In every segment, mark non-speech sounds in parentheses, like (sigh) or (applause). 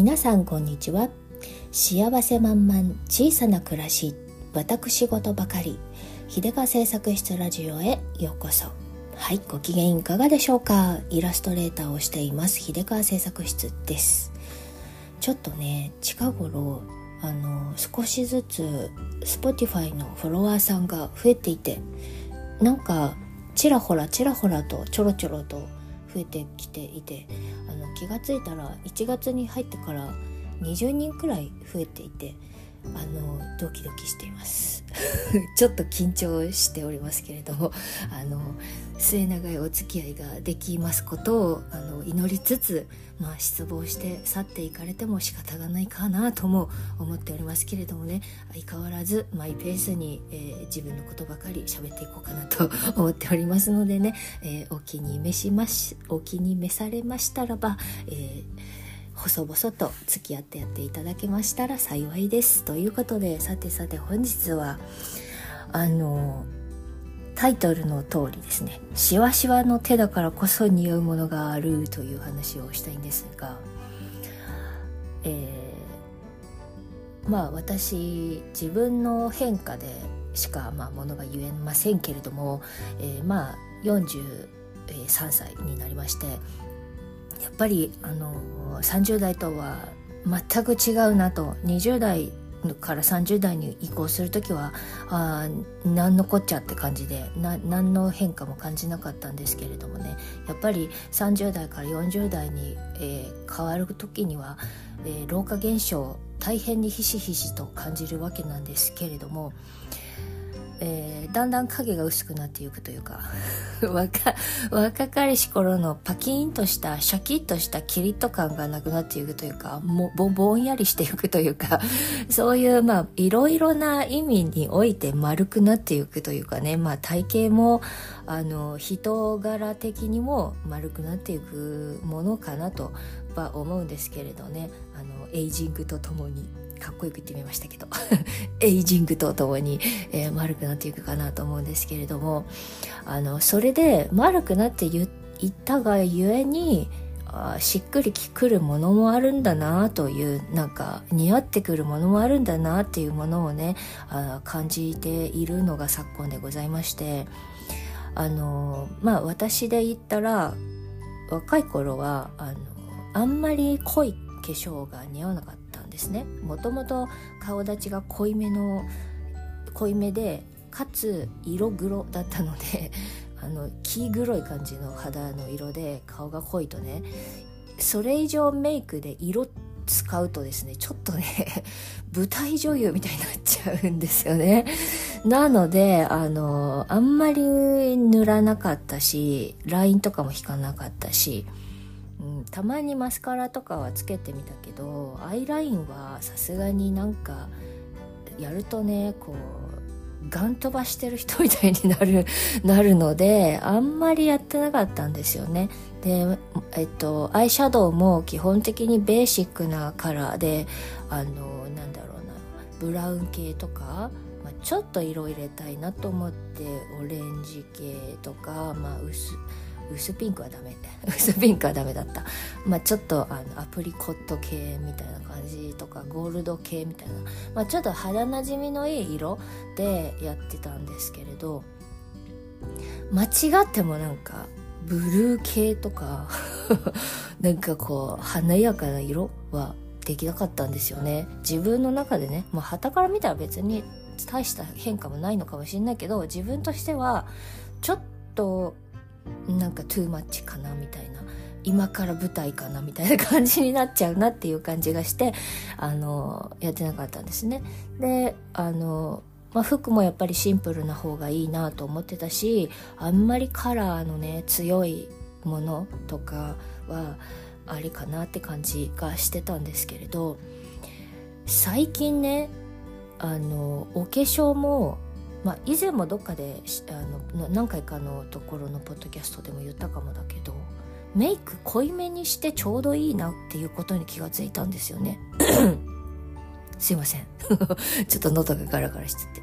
皆さんこんにちは。幸せ満々小さな暮らし私事ばかり秀川製作室ラジオへようこそ。はいご機嫌いかがでしょうか。イラストレーターをしています秀川製作室です。ちょっとね近頃あの少しずつ Spotify のフォロワーさんが増えていてなんかちらほらちらほらとちょろちょろと増えてきていてあの気が付いたら1月に入ってから20人くらい増えていてあのドキドキしています。(laughs) ちょっと緊張しておりますけれどもあの末永いお付き合いができますことをあの祈りつつ、まあ、失望して去っていかれても仕方がないかなとも思っておりますけれどもね。相変わらずマイペースに、えー、自分のことばかり喋っていこうかなと思っておりますのでね、えー、お気に召しましお気に召されましたらば、えー細々と付き合ってやっていただけましたら幸いです。ということでさてさて本日はあのタイトルの通りですね。しわしわの手だからこそ似合うものがあるという話をしたいんですがえー、まあ私自分の変化でしかまあものが言えませんけれども、えー、まあ43歳になりましてやっぱりあの30代とは全く違うなと。20代から30代に移行する時はあ何のこっちゃって感じで何の変化も感じなかったんですけれどもね。やっぱり30代から40代に、えー、変わる時には、えー、老化現象大変にひしひしと感じるわけなんですけれども、えー、だんだん影が薄くなっていくというか (laughs) 若若かりし頃のパキーンとしたシャキッとしたキリッと感がなくなっていくというかもぼぼんやりしていくというか (laughs) そういうまあいろいろな意味において丸くなっていくというかね、まあ、体型もあの人柄的にも丸くなっていくものかなとは思うんですけれどねあのエイジングとともに。かっこよく言ってみましたけど。(laughs) エイジングとともに、えー、丸くなっていくかなと思うんですけれども。あのそれで丸くなって言ったがゆえにあしっくりきくるものもあるんだなというなんか似合ってくるものもあるんだなっていうものをねあ感じているのが昨今でございまして。あのまあ私で言ったら若い頃はあのあんまり濃い化粧が似合わなかった。ですね。もともと顔立ちが濃いめの濃いめでかつ色黒だったので (laughs) あの黄黒い感じの肌の色で顔が濃いとねそれ以上メイクで色使うとですねちょっとね (laughs) 舞台女優みたいになっちゃうんですよね。なのであのあんまり塗らなかったしラインとかも引かなかったしうん、たまにマスカラとかはつけてみたけどアイラインはさすがになんかやるとねこうガン飛ばしてる人みたいになる (laughs) なるのであんまりやってなかったんですよね。でえっとアイシャドウも基本的にベーシックなカラーであのなんだろうなブラウン系とかまあ、ちょっと色入れたいなと思ってオレンジ系とか、まあ薄、薄薄ピンクはダメ。(laughs) 薄ピンクはダメだった。まあちょっとあのアプリコット系みたいな感じとかゴールド系みたいな、まあ、ちょっと肌なじみのいい色でやってたんですけれど間違ってもなんかブルー系とか (laughs) なんかこう華やかな色はできなかったんですよね。自分の中でねもう旗から見たら別に大した変化もないのかもしれないけど自分としてはちょっとなんかトゥーマッチかなみたいな今から舞台かなみたいな感じになっちゃうなっていう感じがしてあのやってなかったんですね。であの、まあ、服もやっぱりシンプルな方がいいなと思ってたしあんまりカラーのね強いものとかはありかなって感じがしてたんですけれど最近ねあのお化粧もまあ、以前もどっかであの何回かのところのポッドキャストでも言ったかもだけどメイク濃いめにしてちょうどいいなっていうことに気がついたんですよね。(coughs) すいません。(laughs) ちょっと喉がガラガラしてて。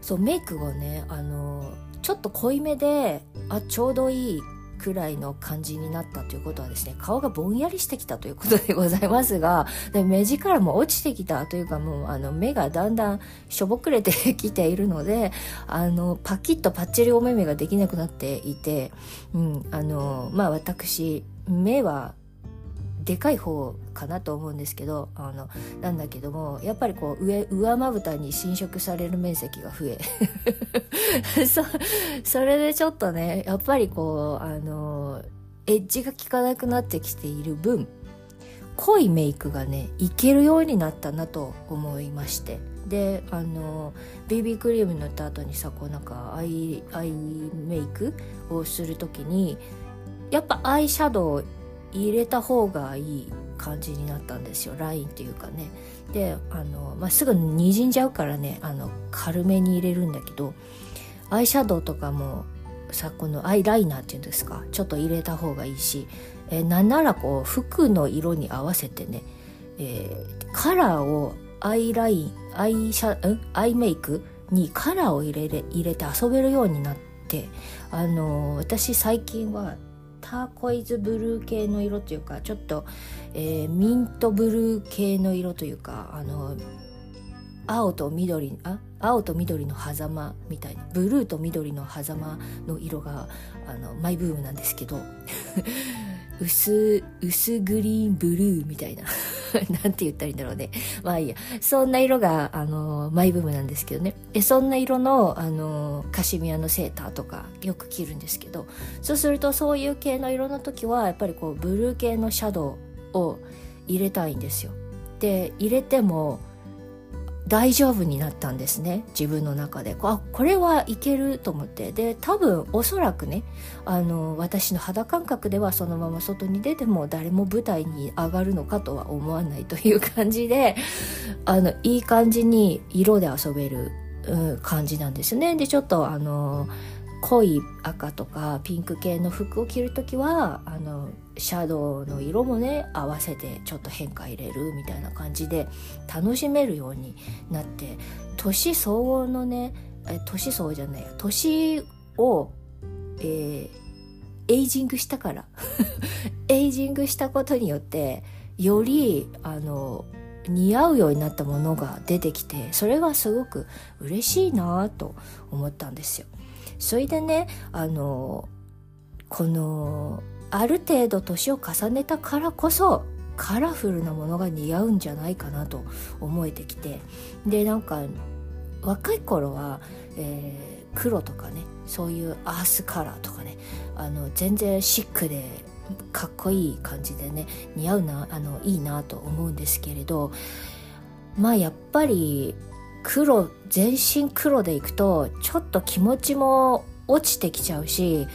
そうメイクがねあのちょっと濃いめであちょうどいいくらいの感じになったということはですね顔がぼんやりしてきたということでございますがで目力も落ちてきたというかもうあの目がだんだんしょぼくれてきているのであのパキッとパッチリお目目ができなくなっていて、うん、あのまあ私目はでかい方かなと思うんですけどあのなんだけどもやっぱりこう上上まぶたに侵食される面積が増え。(laughs) そそれでちょっとねやっぱりこうあのエッジが効かなくなってきている分濃いメイクがねいけるようになったなと思いまして。であの BB クリーム塗った後にさこうなんかアイアイメイクをする時にやっぱアイシャドウ入れた方がいい感じになったんですよ。ラインっていうかね。であの、まあ、すぐにじんじゃうからねあの軽めに入れるんだけどアイシャドウとかもさこのアイライナーっていうんですか？ちょっと入れた方がいいし、えなんならこう服の色に合わせてね、えー、カラーをアイラインアイシャん？アイメイクにカラーを入れれ入れて遊べるようになってあの私最近はターコイズブルー系の色というかちょっと、えー、ミントブルー系の色というかあの青と緑あ青と緑の狭間みたいなブルーと緑の狭間の色があのマイブームなんですけど。(laughs) 薄薄グリーンブルーみたいな。(laughs) なんて言ったらいいんだろうね。まあいいや。そんな色があのマイブームなんですけどね。でそんな色のあのカシミヤのセーターとかよく着るんですけど。そうするとそういう系の色の時はやっぱりこうブルー系のシャドウを入れたいんですよ。で入れても大丈夫になったんですね。自分の中で。あこれはいけると思って。で多分おそらくねあの私の肌感覚ではそのまま外に出ても誰も舞台に上がるのかとは思わないという感じであのいい感じに色で遊べる、うん、感じなんですね。でちょっとあの濃い赤とかピンク系の服を着る時はあのシャドウの色もね合わせてちょっと変化入れるみたいな感じで楽しめるようになって年相応のねえ年相応じゃないや年を、えー、エイジングしたから (laughs) エイジングしたことによってよりあの似合うようになったものが出てきてそれがすごく嬉しいなと思ったんですよ。それでねあのこのある程度年を重ねたからこそカラフルなものが似合うんじゃないかなと思えてきて。でなんか若い頃は、えー、黒とかねそういうアースカラーとかねあの全然シックでかっこいい感じでね似合うなあのいいなと思うんですけれどまあやっぱり黒全身黒でいくとちょっと気持ちも落ちてきちゃうし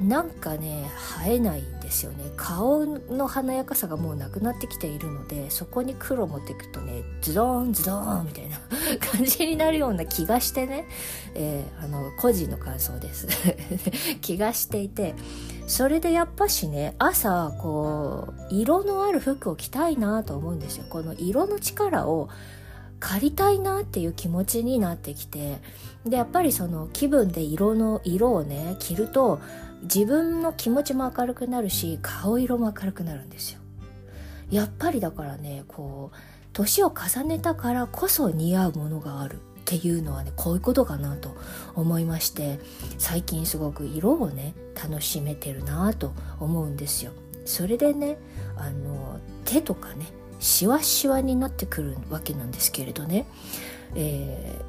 なんかね生えないんですよね。顔の華やかさがもうなくなってきているのでそこに黒持っていくとねズドーンズドーンみたいな (laughs) 感じになるような気がしてね、えー、あの個人の感想です。(laughs) 気がしていて。それでやっぱしね朝こう色のある服を着たいなと思うんですよ。この色の力を借りたいなっていう気持ちになってきてでやっぱりその気分で色の色をね着ると自分の気持ちも明るくなるし顔色も明るくなるんですよ。やっぱりだからねこう年を重ねたからこそ似合うものがあるっていうのはねこういうことかなと思いまして最近すごく色をね楽しめてるなと思うんですよ。それでねあの手とかねしわしわになってくるわけなんですけれどね、え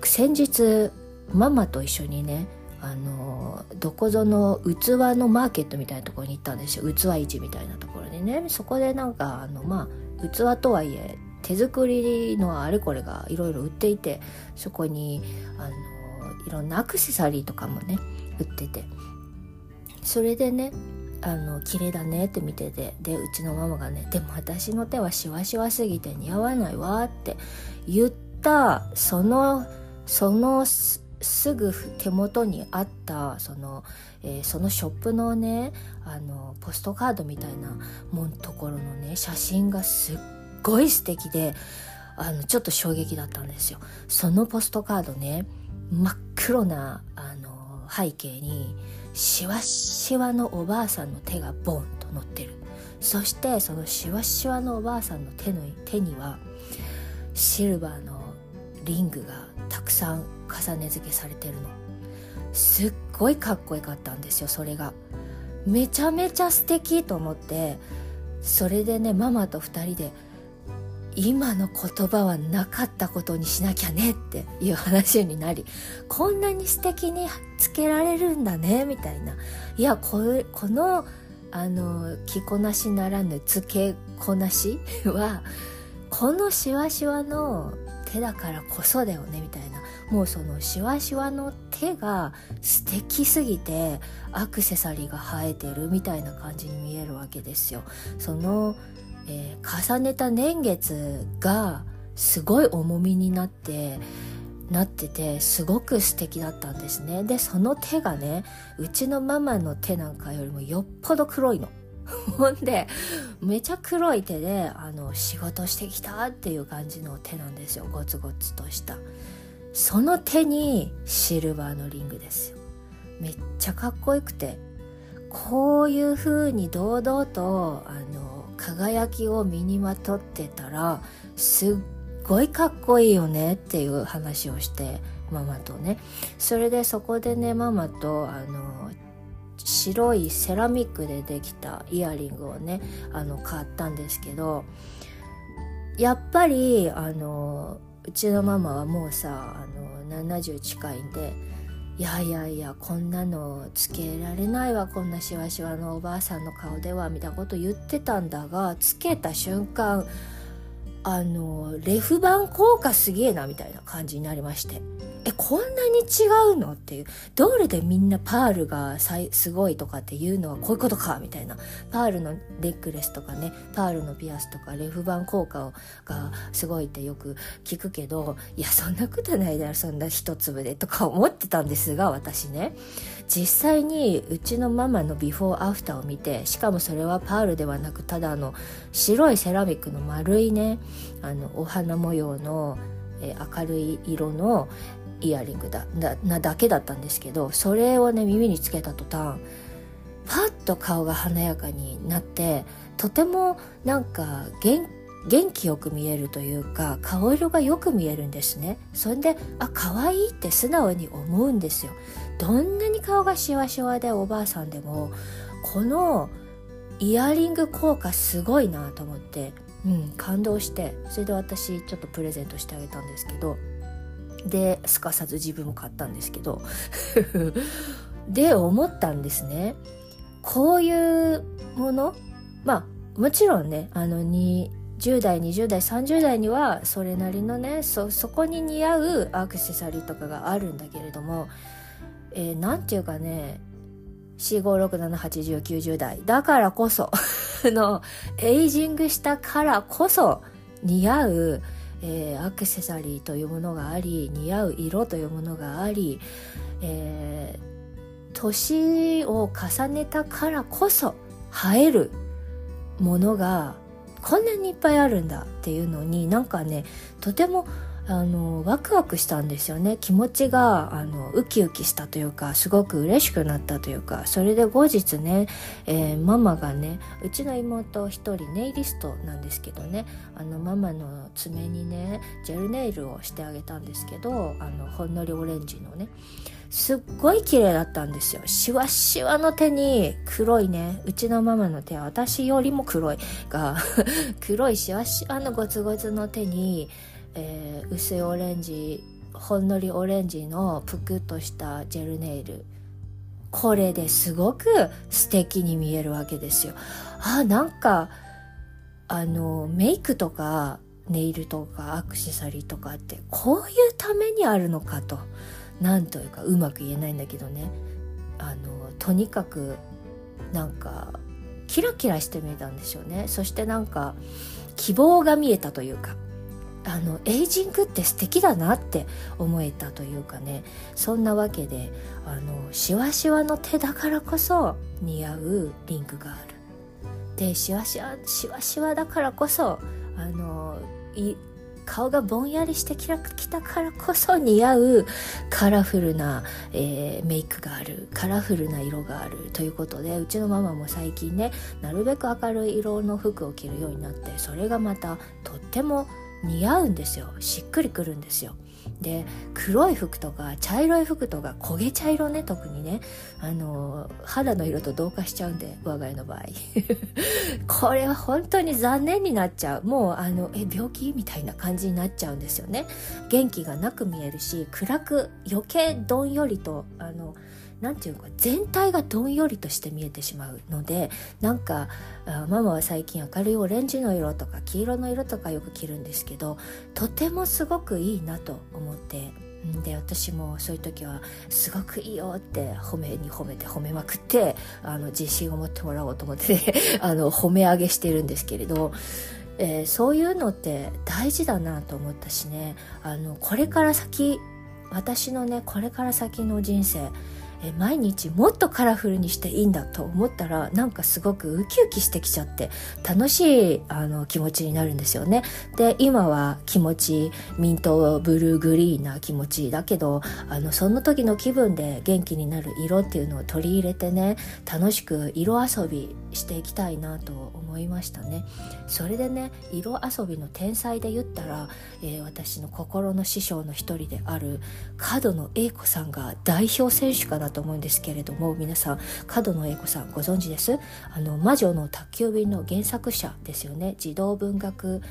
ー、先日ママと一緒にねあのどこぞの器のマーケットみたいなところに行ったんですよ。器市みたいなところにね。そこでなんかあのまあ器とはいえ手作りのあれこれがいろいろ売っていてそこにあのいろんなアクセサリーとかもね売ってて。それでねあの綺麗だねって見ててでうちのママがねでも私の手はシワシワすぎて似合わないわって言ったそのそのすぐ手元にあったその,、えー、そのショップのねあのポストカードみたいなもんところのね写真がすっごい素敵であのちょっと衝撃だったんですよ。そのポストカードね真っ黒なあの背景にしわしわのおばあさんの手がボンと乗ってる。そしてそのしわしわのおばあさんの手の手にはシルバーのリングがたくさん重ね付けされてるの。すっごいかっこよかったんですよそれが。めちゃめちゃ素敵と思ってそれでねママと2人で今の言葉はなかったことにしなきゃねっていう話になりこんなに素敵につけられるんだねみたいな。いやここのあの着こなしならぬつけこなし (laughs) はこのしわしわの手だからこそだよねみたいな。もうそのしわしわの手が素敵すぎてアクセサリーが生えてるみたいな感じに見えるわけですよ。その、えー、重ねた年月がすごい重みになってなっててすごく素敵だったんですね。でその手がねうちのママの手なんかよりもよっぽど黒いの。(laughs) ほんでめちゃ黒い手であの仕事してきたっていう感じの手なんですよ。ゴツゴツとした。その手にシルバーのリングですよ。めっちゃかっこよくて。こういう風に堂々とあの輝きを身にまとってたらすっごいかっこいいよねっていう話をしてママとね。それでそこでねママとあの白いセラミックでできたイヤリングをねあの買ったんですけどやっぱりあのうちのママはもうさあの70近いんでいやいやいやこんなのつけられないわこんなしわしわのおばあさんの顔ではみたいなこと言ってたんだがつけた瞬間あのレフ板効果すげえなみたいな感じになりまして。えこんなに違うのっていう。どれでみんなパールがすごいとかっていうのはこういうことかみたいな。パールのネックレスとかねパールのピアスとかレフ板効果がすごいってよく聞くけどいやそんなことないだろそんな一粒でとか思ってたんですが私ね。実際にうちのママのビフォーアフターを見てしかもそれはパールではなくただの白いセラミックの丸いねあのお花模様のえ明るい色のイヤリングだなだけだったんですけどそれをね耳につけた途端パッと顔が華やかになってとてもなんか元元気よく見えるというか顔色がよく見えるんですね。それであ可愛いって素直に思うんですよ。どんなに顔がシワシワでおばあさんでもこのイヤリング効果すごいなと思ってうん感動してそれで私ちょっとプレゼントしてあげたんですけどですかさず自分も買ったんですけど (laughs) で思ったんですね。こういうものまあもちろんねあのに10代20代30代にはそれなりのねそこに似合うアクセサリーとかがあるんだけれどもえー、ていうかね45678090代だからこそ (laughs) のエイジングしたからこそ似合うえー、アクセサリーというものがあり似合う色というものがあり、えー、年を重ねたからこそ映えるものがこんなにいっぱいあるんだっていうのになんかねとてもあのワクワクしたんですよね。気持ちがあのウキウキしたというかすごく嬉しくなったというかそれで後日ね、えー、ママがねうちの妹一人ネイリストなんですけどねあのママの爪にねジェルネイルをしてあげたんですけどあのほんのりオレンジのね。すっごい綺麗だったんですよ。シワシワの手に黒いね、うちのママの手は私よりも黒いが、(laughs) 黒いシワシワのゴツゴツの手に、えー、薄いオレンジほんのりオレンジのぷくっとしたジェルネイル。これですごく素敵に見えるわけですよ。あなんかあのメイクとかネイルとかアクセサリーとかってこういうためにあるのかと。なんというかうまく言えないんだけどね。あのとにかくなんかキラキラして見えたんでしょうね。そしてなんか希望が見えたというかあのエイジングって素敵だなって思えたというかね。そんなわけであのシワシワの手だからこそ似合うリンクがある。でシワシワシワシワだからこそあの顔がぼんやりしてきたからこそ似合うカラフルな、えー、メイクがあるカラフルな色があるということでうちのママも最近ねなるべく明るい色の服を着るようになってそれがまたとっても似合うんですよ。しっくりくるんですよ。で黒い服とか茶色い服とか焦げ茶色ね特にね。あの肌の色と同化しちゃうんで我が家の場合。(laughs) これは本当に残念になっちゃう。もうあのえ病気みたいな感じになっちゃうんですよね。元気がなく見えるし暗く余計どんよりとあの何て言うか全体がどんよりとして見えてしまうのでなんかママは最近明るいオレンジの色とか黄色の色とかよく着るんですけどとてもすごくいいなと思ってで私もそういう時は「すごくいいよ」って褒めに褒めて褒めまくってあの自信を持ってもらおうと思って、ね、(laughs) あの褒め上げしてるんですけれど、えー、そういうのって大事だなと思ったしねあのこれから先私のねこれから先の人生え毎日もっとカラフルにしていいんだと思ったらなんかすごくウキウキしてきちゃって楽しいあの気持ちになるんですよね。で今は気持ちミントブルーグリーンな気持ちだけどあのその時の気分で元気になる色っていうのを取り入れてね楽しく色遊びしていきたいなと思います。思いましたね。それでね色遊びの天才で言ったら、えー、私の心の師匠の一人である角野栄子さんが代表選手かなと思うんですけれども皆さん角野栄子さんご存知です？あの魔女の宅急便の原作者ですよね。児童文学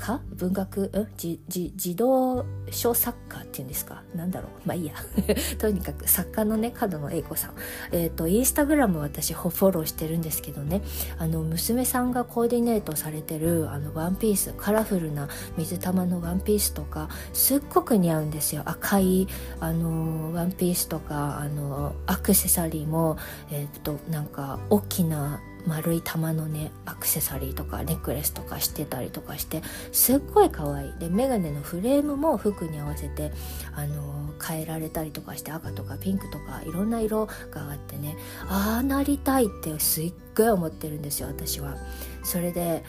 家文学、うん、じじ児童書作家っていうんですか？なんだろう？まあいいや。(laughs) とにかく作家のね角野栄子さん。えっ、ー、とインスタグラム私フォローしてるんですけどね。あの娘さんがコーディネートされてるあのワンピースカラフルな水玉のワンピースとかすっごく似合うんですよ。赤いあのワンピースとかあのアクセサリーもえっ、ー、となんか大きな丸い玉のねアクセサリーとかネックレスとかしてたりとかしてすっごい可愛いでメガネのフレームも服に合わせてあの変えられたりとかして赤とかピンクとかいろんな色があってねああなりたいってすっごい思ってるんですよ私は。それで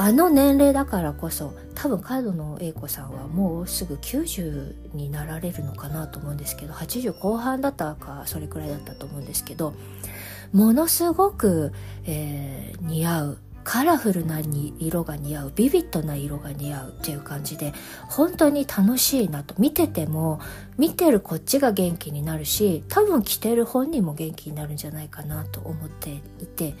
あの年齢だからこそ多分角野栄子さんはもうすぐ90になられるのかなと思うんですけど80後半だったかそれくらいだったと思うんですけどものすごく、えー、似合う。カラフルな色が似合う。ビビッドな色が似合うっていう感じで本当に楽しいなと。見てても見てるこっちが元気になるし多分着てる本人も元気になるんじゃないかなと思っていて。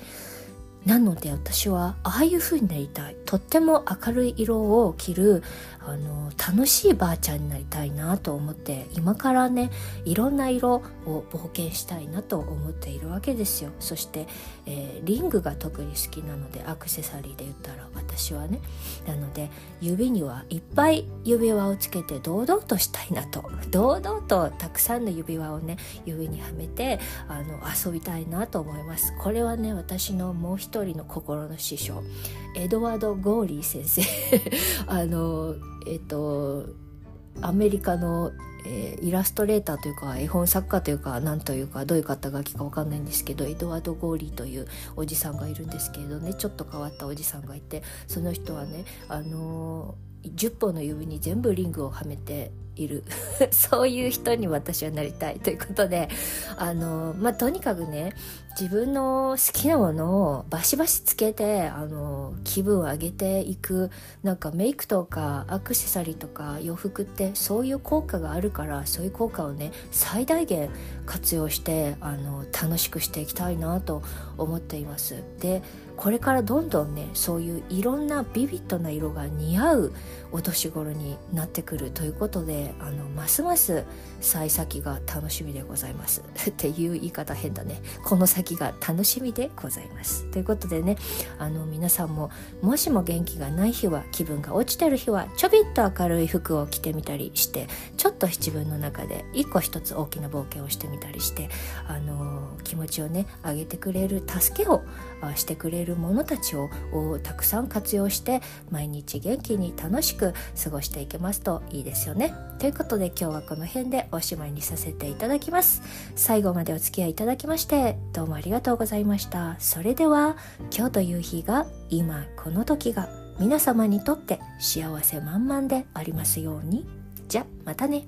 なので私はああいう風になりたい。とっても明るい色を着るあの楽しいばあちゃんになりたいなと思って今からねいろんな色を冒険したいなと思っているわけですよ。そして、えー、リングが特に好きなのでアクセサリーで言ったら私はね。なので指にはいっぱい指輪をつけて堂々としたいなと。堂々とたくさんの指輪をね指にはめてあの遊びたいなと思います。これはね私のもう一人の心の師匠エドワード・ゴーリー先生。(laughs) あのえっ、とアメリカの、えー、イラストレーターというか絵本作家というか何というかどういう肩書きか分かんないんですけどエドワード・ゴーリーというおじさんがいるんですけれどねちょっと変わったおじさんがいてその人はねあのー、10本の指に全部リングをはめている。(laughs) そういう人に私はなりたいということであのまあとにかくね自分の好きなものをバシバシつけてあの気分を上げていくなんかメイクとかアクセサリーとか洋服ってそういう効果があるからそういう効果をね最大限活用してあの楽しくしていきたいなと思っています。でこれからどんどんねそういういろんなビビッドな色が似合うお年頃になってくるということであのますます幸先が楽しみでございます。(laughs) っていう言い方変だね。この先が楽しみでございます。ということでねあの皆さんももしも元気がない日は気分が落ちてる日はちょびっと明るい服を着てみたりしてちょっと自分の中で一個一つ大きな冒険をしてみたりしてあの気持ちをね上げてくれる助けをしてくれるものたちをたくさん活用して毎日元気に楽しく過ごしていけますといいですよね。ということで今日はこの辺でおしまいにさせていただきます。最後までお付き合いいただきましてどうもありがとうございました。それでは今日という日が今この時が皆様にとって幸せ満々でありますようにじゃまたね